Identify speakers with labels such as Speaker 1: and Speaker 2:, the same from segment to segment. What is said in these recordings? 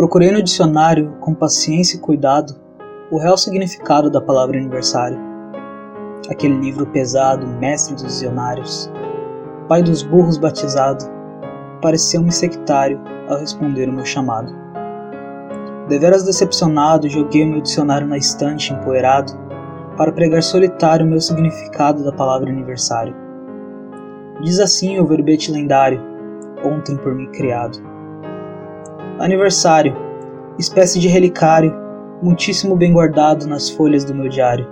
Speaker 1: Procurei no dicionário, com paciência e cuidado, o real significado da palavra aniversário. Aquele livro pesado, mestre dos visionários, pai dos burros batizado, pareceu-me sectário ao responder o meu chamado. Deveras decepcionado, joguei o meu dicionário na estante empoeirado para pregar solitário o meu significado da palavra aniversário. Diz assim o verbete lendário, ontem por mim criado. Aniversário, espécie de relicário, muitíssimo bem guardado nas folhas do meu diário,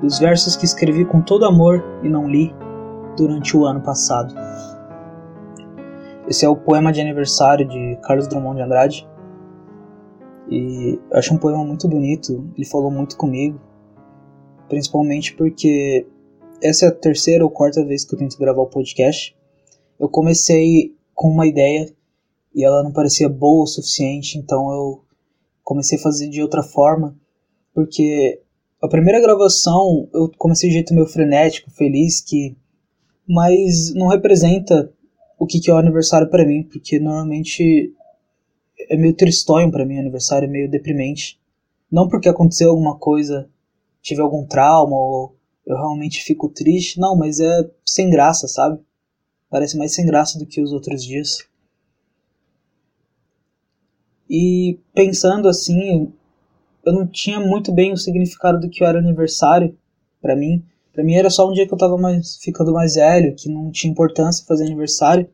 Speaker 1: dos versos que escrevi com todo amor e não li durante o ano passado. Esse é o poema de aniversário de Carlos Drummond de Andrade. E eu acho um poema muito bonito, ele falou muito comigo, principalmente porque essa é a terceira ou quarta vez que eu tento gravar o podcast. Eu comecei com uma ideia e ela não parecia boa o suficiente, então eu comecei a fazer de outra forma, porque a primeira gravação eu comecei de jeito meio frenético, feliz, que mas não representa o que, que é o aniversário para mim, porque normalmente é meio tristonho para mim, aniversário é meio deprimente. Não porque aconteceu alguma coisa, tive algum trauma ou eu realmente fico triste, não, mas é sem graça, sabe? Parece mais sem graça do que os outros dias. E pensando assim, eu não tinha muito bem o significado do que era aniversário para mim. Para mim era só um dia que eu tava mais, ficando mais velho, que não tinha importância fazer aniversário.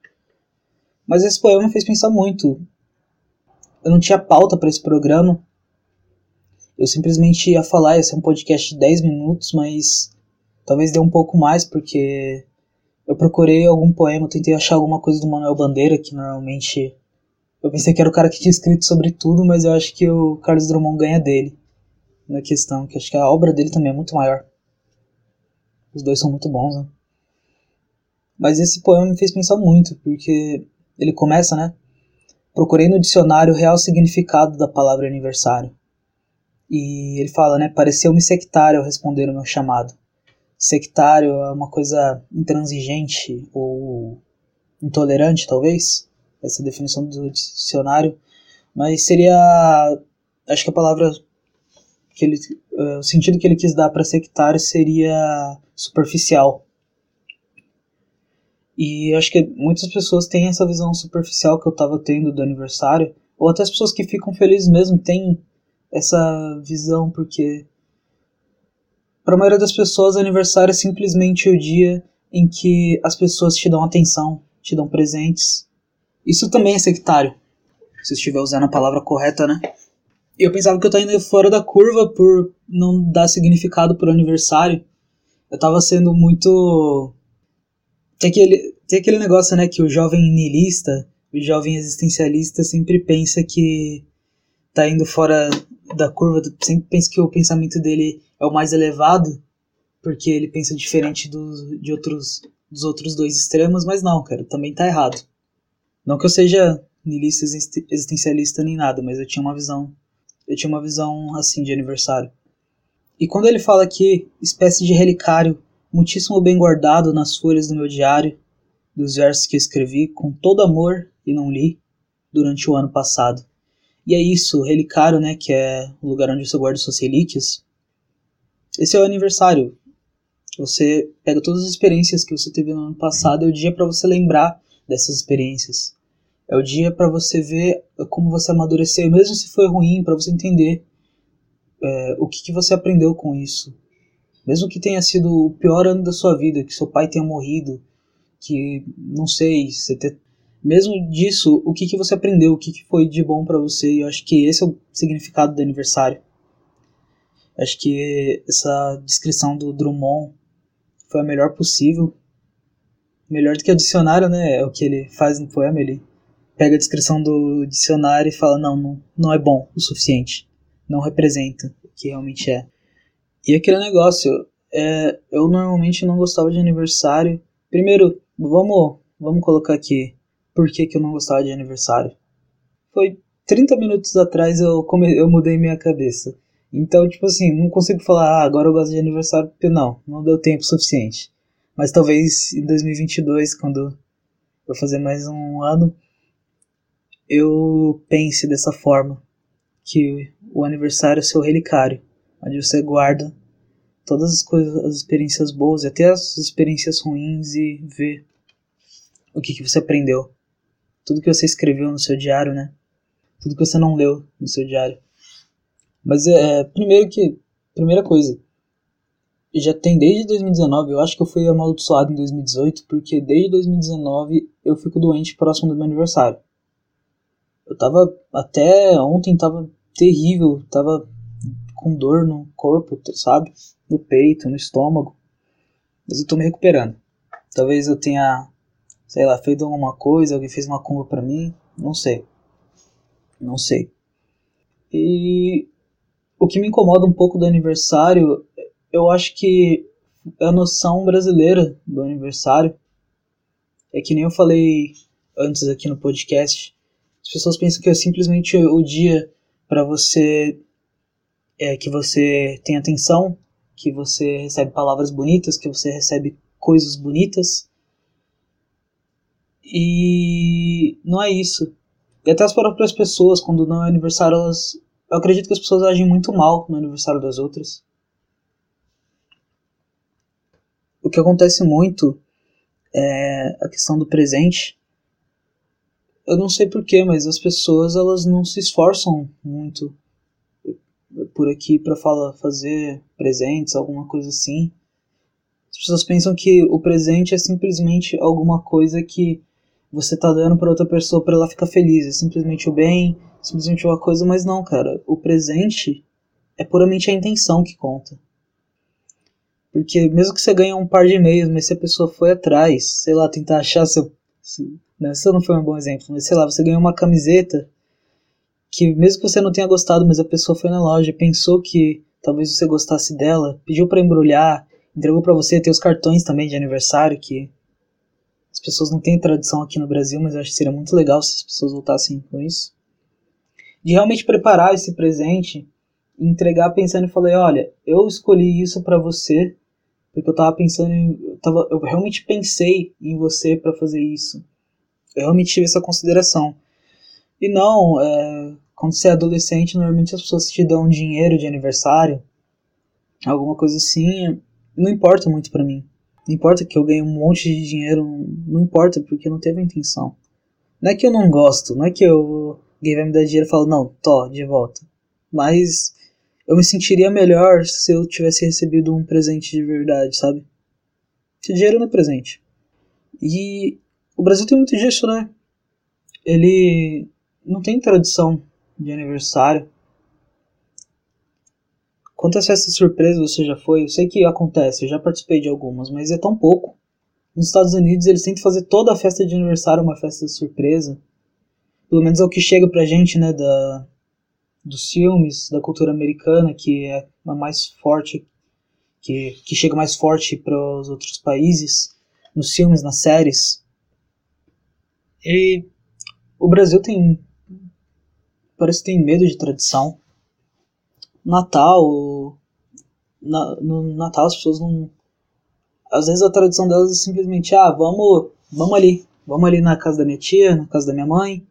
Speaker 1: Mas esse poema me fez pensar muito. Eu não tinha pauta para esse programa. Eu simplesmente ia falar, ia ser um podcast de 10 minutos, mas talvez dê um pouco mais, porque eu procurei algum poema, tentei achar alguma coisa do Manuel Bandeira, que normalmente eu pensei que era o cara que tinha escrito sobre tudo, mas eu acho que o Carlos Drummond ganha dele na questão, que acho que a obra dele também é muito maior. Os dois são muito bons, né? Mas esse poema me fez pensar muito, porque ele começa, né? Procurei no dicionário o real significado da palavra aniversário. E ele fala, né? Pareceu-me sectário ao responder o meu chamado. Sectário é uma coisa intransigente ou intolerante, talvez essa definição do dicionário, mas seria, acho que a palavra que ele, uh, o sentido que ele quis dar para sectário seria superficial. E acho que muitas pessoas têm essa visão superficial que eu estava tendo do aniversário, ou até as pessoas que ficam felizes mesmo têm essa visão, porque para a maioria das pessoas, aniversário é simplesmente o dia em que as pessoas te dão atenção, te dão presentes, isso também é sectário. Se eu estiver usando a palavra correta, né? Eu pensava que eu tava indo fora da curva por não dar significado pro aniversário. Eu tava sendo muito. Tem aquele, tem aquele negócio, né? Que o jovem niilista, o jovem existencialista sempre pensa que tá indo fora da curva, sempre pensa que o pensamento dele é o mais elevado, porque ele pensa diferente do, de outros, dos outros dois extremos, mas não, cara, também tá errado. Não que eu seja niilista existencialista nem nada, mas eu tinha uma visão. Eu tinha uma visão assim de aniversário. E quando ele fala aqui, espécie de relicário, muitíssimo bem guardado nas folhas do meu diário, dos versos que escrevi com todo amor e não li durante o ano passado. E é isso, relicário, né, que é o lugar onde você guarda suas relíquias. Esse é o aniversário. Você pega todas as experiências que você teve no ano passado, é o dia para você lembrar dessas experiências. É o dia para você ver como você amadureceu, mesmo se foi ruim, para você entender é, o que, que você aprendeu com isso. Mesmo que tenha sido o pior ano da sua vida, que seu pai tenha morrido, que não sei, você ter... mesmo disso, o que, que você aprendeu, o que, que foi de bom para você. E eu acho que esse é o significado do aniversário. Acho que essa descrição do Drummond foi a melhor possível. Melhor do que o dicionário, né? É o que ele faz no poema. Ele pega a descrição do dicionário e fala: não, não, não é bom o suficiente. Não representa o que realmente é. E aquele negócio, é, eu normalmente não gostava de aniversário. Primeiro, vamos, vamos colocar aqui por que, que eu não gostava de aniversário. Foi 30 minutos atrás eu, come, eu mudei minha cabeça. Então, tipo assim, não consigo falar, ah, agora eu gosto de aniversário, porque não, não deu tempo suficiente. Mas talvez em 2022, quando eu fazer mais um ano, eu pense dessa forma, que o aniversário é seu relicário, onde você guarda todas as coisas, as experiências boas e até as experiências ruins e vê o que, que você aprendeu. Tudo que você escreveu no seu diário, né? Tudo que você não leu no seu diário. Mas é, primeiro que, primeira coisa, já tem desde 2019, eu acho que eu fui amaldiçoado em 2018, porque desde 2019 eu fico doente próximo do meu aniversário. Eu tava, até ontem tava terrível, tava com dor no corpo, sabe? No peito, no estômago. Mas eu tô me recuperando. Talvez eu tenha, sei lá, feito alguma coisa, alguém fez uma cumba pra mim, não sei. Não sei. E o que me incomoda um pouco do aniversário eu acho que a noção brasileira do aniversário é que nem eu falei antes aqui no podcast. As pessoas pensam que é simplesmente o dia para você é que você tem atenção, que você recebe palavras bonitas, que você recebe coisas bonitas. E não é isso. E até as próprias pessoas, quando não é aniversário, elas. Eu acredito que as pessoas agem muito mal no aniversário das outras. O que acontece muito é a questão do presente. Eu não sei porquê, mas as pessoas elas não se esforçam muito por aqui para fazer presentes, alguma coisa assim. As pessoas pensam que o presente é simplesmente alguma coisa que você tá dando para outra pessoa para ela ficar feliz, é simplesmente o bem, simplesmente uma coisa, mas não, cara. O presente é puramente a intenção que conta. Porque mesmo que você ganhe um par de e-mails, mas se a pessoa foi atrás, sei lá, tentar achar seu. Né, isso não foi um bom exemplo, mas sei lá, você ganhou uma camiseta que mesmo que você não tenha gostado, mas a pessoa foi na loja, pensou que talvez você gostasse dela, pediu para embrulhar, entregou para você, tem os cartões também de aniversário que as pessoas não têm tradição aqui no Brasil, mas eu acho que seria muito legal se as pessoas voltassem com isso. De realmente preparar esse presente, entregar pensando e falei, olha, eu escolhi isso para você porque eu tava pensando em, eu, tava, eu realmente pensei em você para fazer isso. Eu realmente tive essa consideração. E não, é, quando você é adolescente, normalmente as pessoas te dão dinheiro de aniversário, alguma coisa assim, não importa muito para mim. Não importa que eu ganhe um monte de dinheiro, não importa, porque não teve a intenção. Não é que eu não gosto, não é que eu, alguém vai me dar dinheiro e falo, não, tô, de volta. Mas eu me sentiria melhor se eu tivesse recebido um presente de verdade, sabe? Esse dinheiro não é presente. E o Brasil tem muito disso, né? Ele não tem tradição de aniversário. Quantas festas surpresa você já foi? Eu sei que acontece, eu já participei de algumas, mas é tão pouco. Nos Estados Unidos eles tentam fazer toda a festa de aniversário uma festa surpresa. Pelo menos é o que chega pra gente, né, da, dos filmes, da cultura americana, que é a mais forte, que, que chega mais forte para os outros países, nos filmes, nas séries. E o Brasil tem. Parece que tem medo de tradição. Natal. Na, no Natal as pessoas não. Às vezes a tradição delas é simplesmente: ah, vamos, vamos ali. Vamos ali na casa da minha tia, na casa da minha mãe.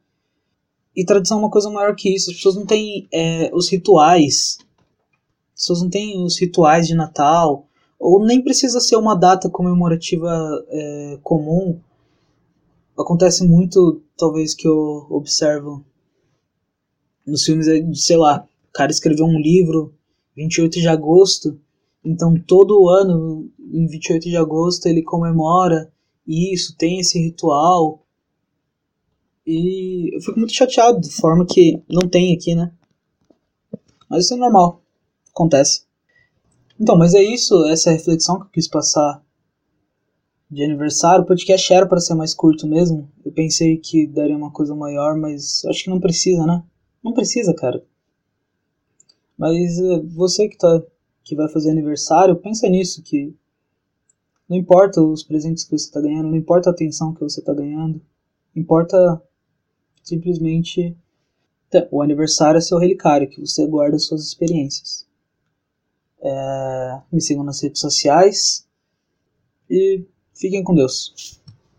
Speaker 1: E tradição é uma coisa maior que isso. As pessoas não têm é, os rituais. As pessoas não têm os rituais de Natal. Ou nem precisa ser uma data comemorativa é, comum. Acontece muito, talvez, que eu observo nos filmes, é, sei lá, o cara escreveu um livro 28 de agosto, então todo ano, em 28 de agosto, ele comemora isso, tem esse ritual, e eu fico muito chateado, de forma que não tem aqui, né? Mas isso é normal. Acontece. Então, mas é isso, essa é reflexão que eu quis passar de aniversário. O podcast era para ser mais curto mesmo. Eu pensei que daria uma coisa maior, mas acho que não precisa, né? Não precisa, cara. Mas uh, você que tá que vai fazer aniversário, pensa nisso que não importa os presentes que você tá ganhando, não importa a atenção que você tá ganhando, importa simplesmente o aniversário é seu relicário, que você guarda suas experiências. É, me sigam nas redes sociais e fiquem com Deus.